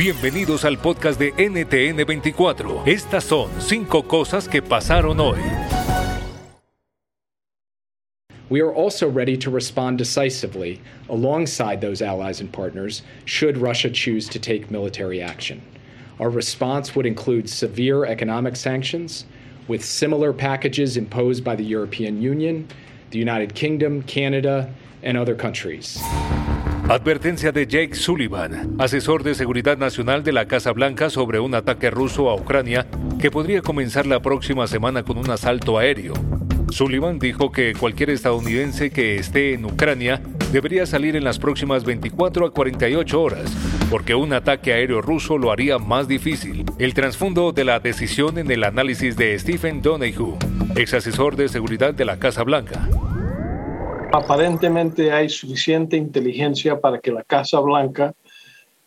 Bienvenidos al podcast de NTN24. Estas son cinco cosas que pasaron hoy. We are also ready to respond decisively alongside those allies and partners should Russia choose to take military action. Our response would include severe economic sanctions, with similar packages imposed by the European Union, the United Kingdom, Canada, and other countries. Advertencia de Jake Sullivan, asesor de seguridad nacional de la Casa Blanca sobre un ataque ruso a Ucrania que podría comenzar la próxima semana con un asalto aéreo. Sullivan dijo que cualquier estadounidense que esté en Ucrania debería salir en las próximas 24 a 48 horas, porque un ataque aéreo ruso lo haría más difícil. El trasfondo de la decisión en el análisis de Stephen Donahue, ex asesor de seguridad de la Casa Blanca. Aparentemente hay suficiente inteligencia para que la Casa Blanca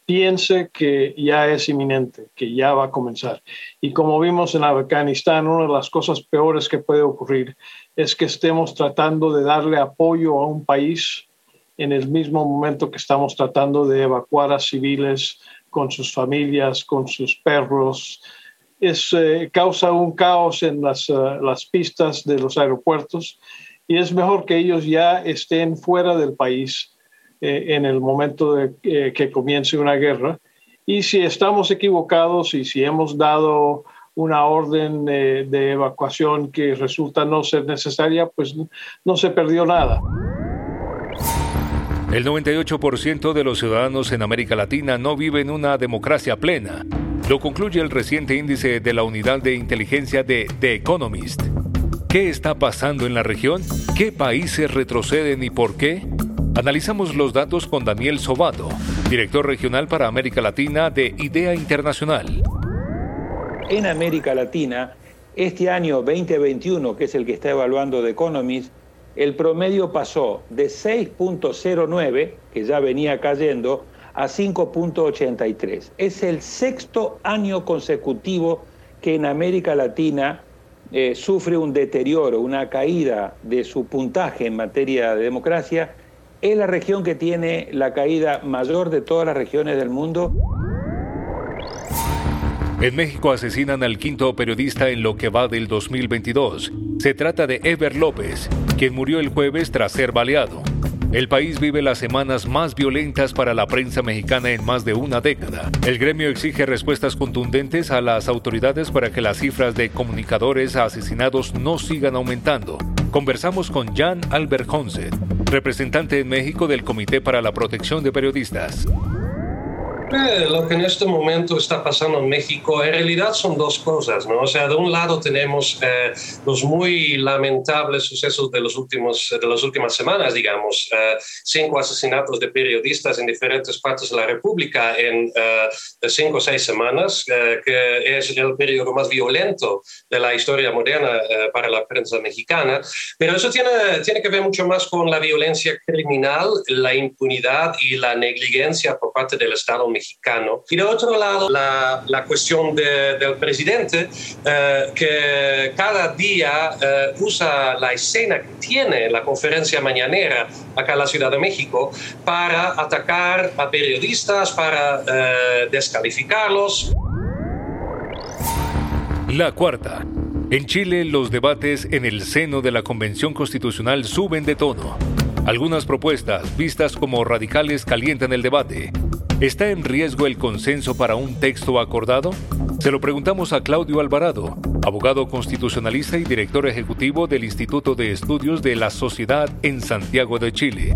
piense que ya es inminente, que ya va a comenzar. Y como vimos en Afganistán, una de las cosas peores que puede ocurrir es que estemos tratando de darle apoyo a un país en el mismo momento que estamos tratando de evacuar a civiles con sus familias, con sus perros. Es, eh, causa un caos en las, eh, las pistas de los aeropuertos y es mejor que ellos ya estén fuera del país eh, en el momento de eh, que comience una guerra. Y si estamos equivocados y si hemos dado una orden eh, de evacuación que resulta no ser necesaria, pues no se perdió nada. El 98% de los ciudadanos en América Latina no vive en una democracia plena. Lo concluye el reciente índice de la Unidad de Inteligencia de The Economist. ¿Qué está pasando en la región? ¿Qué países retroceden y por qué? Analizamos los datos con Daniel Sobato, director regional para América Latina de IDEA Internacional. En América Latina, este año 2021, que es el que está evaluando The Economist, el promedio pasó de 6.09, que ya venía cayendo, a 5.83. Es el sexto año consecutivo que en América Latina eh, sufre un deterioro, una caída de su puntaje en materia de democracia, es la región que tiene la caída mayor de todas las regiones del mundo. En México asesinan al quinto periodista en lo que va del 2022. Se trata de Ever López, quien murió el jueves tras ser baleado. El país vive las semanas más violentas para la prensa mexicana en más de una década. El gremio exige respuestas contundentes a las autoridades para que las cifras de comunicadores asesinados no sigan aumentando. Conversamos con Jan Albert Honset, representante en México del Comité para la Protección de Periodistas. Eh, lo que en este momento está pasando en México en realidad son dos cosas, ¿no? O sea, de un lado tenemos eh, los muy lamentables sucesos de, los últimos, de las últimas semanas, digamos, eh, cinco asesinatos de periodistas en diferentes partes de la República en cinco o seis semanas, que es el periodo más violento de la historia moderna para la prensa mexicana. Pero eso tiene, tiene que ver mucho más con la violencia criminal, la impunidad y la negligencia por parte del Estado mexicano mexicano. Y de otro lado, la, la cuestión de, del presidente, eh, que cada día eh, usa la escena que tiene la conferencia mañanera acá en la Ciudad de México para atacar a periodistas, para eh, descalificarlos. La cuarta. En Chile, los debates en el seno de la Convención Constitucional suben de tono. Algunas propuestas, vistas como radicales, calientan el debate. ¿Está en riesgo el consenso para un texto acordado? Se lo preguntamos a Claudio Alvarado, abogado constitucionalista y director ejecutivo del Instituto de Estudios de la Sociedad en Santiago de Chile.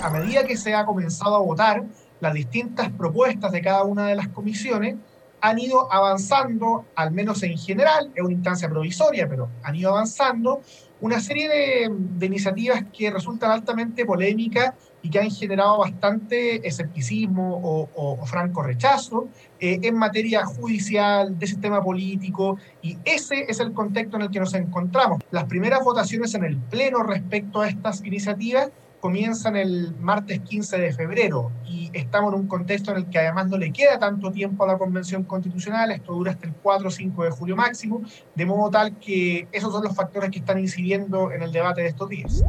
A medida que se ha comenzado a votar, las distintas propuestas de cada una de las comisiones han ido avanzando, al menos en general, es una instancia provisoria, pero han ido avanzando una serie de, iniciativas que resultan altamente polémicas y que han generado bastante escepticismo o, franco rechazo eh, en materia judicial, de sistema político, y ese es el contexto en el que nos encontramos. Las primeras votaciones en el Pleno respecto a estas iniciativas comienzan el martes 15 de febrero y estamos en un contexto en el que además no le queda tanto tiempo a la Convención Constitucional, esto dura hasta el 4 o 5 de julio máximo, de modo tal que esos son los factores que están incidiendo en el debate de estos días.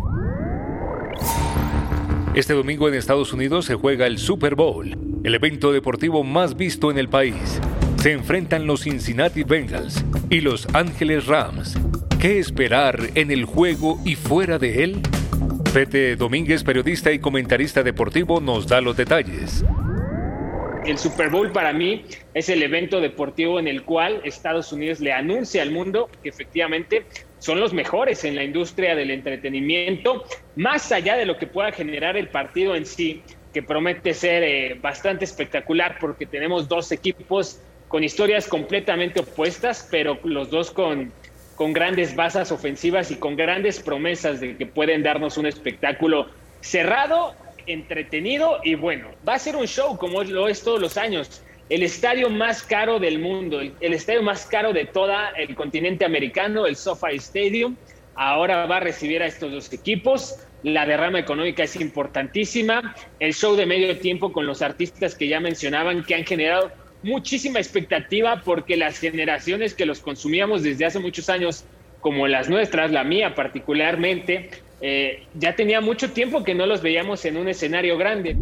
Este domingo en Estados Unidos se juega el Super Bowl, el evento deportivo más visto en el país. Se enfrentan los Cincinnati Bengals y los Ángeles Rams. ¿Qué esperar en el juego y fuera de él? Pete Domínguez, periodista y comentarista deportivo, nos da los detalles. El Super Bowl para mí es el evento deportivo en el cual Estados Unidos le anuncia al mundo que efectivamente son los mejores en la industria del entretenimiento, más allá de lo que pueda generar el partido en sí, que promete ser eh, bastante espectacular porque tenemos dos equipos con historias completamente opuestas, pero los dos con con grandes basas ofensivas y con grandes promesas de que pueden darnos un espectáculo cerrado, entretenido y bueno. Va a ser un show como lo es todos los años. El estadio más caro del mundo, el, estadio más caro de todo el continente americano, el SoFi Stadium, ahora va a recibir a estos dos equipos. La derrama económica es importantísima. El show de medio tiempo con los artistas que ya mencionaban que han generado muchísima expectativa porque las generaciones que los consumíamos desde hace muchos años, como las nuestras, la mía particularmente, eh, ya tenía mucho tiempo que no los veíamos en un escenario grande.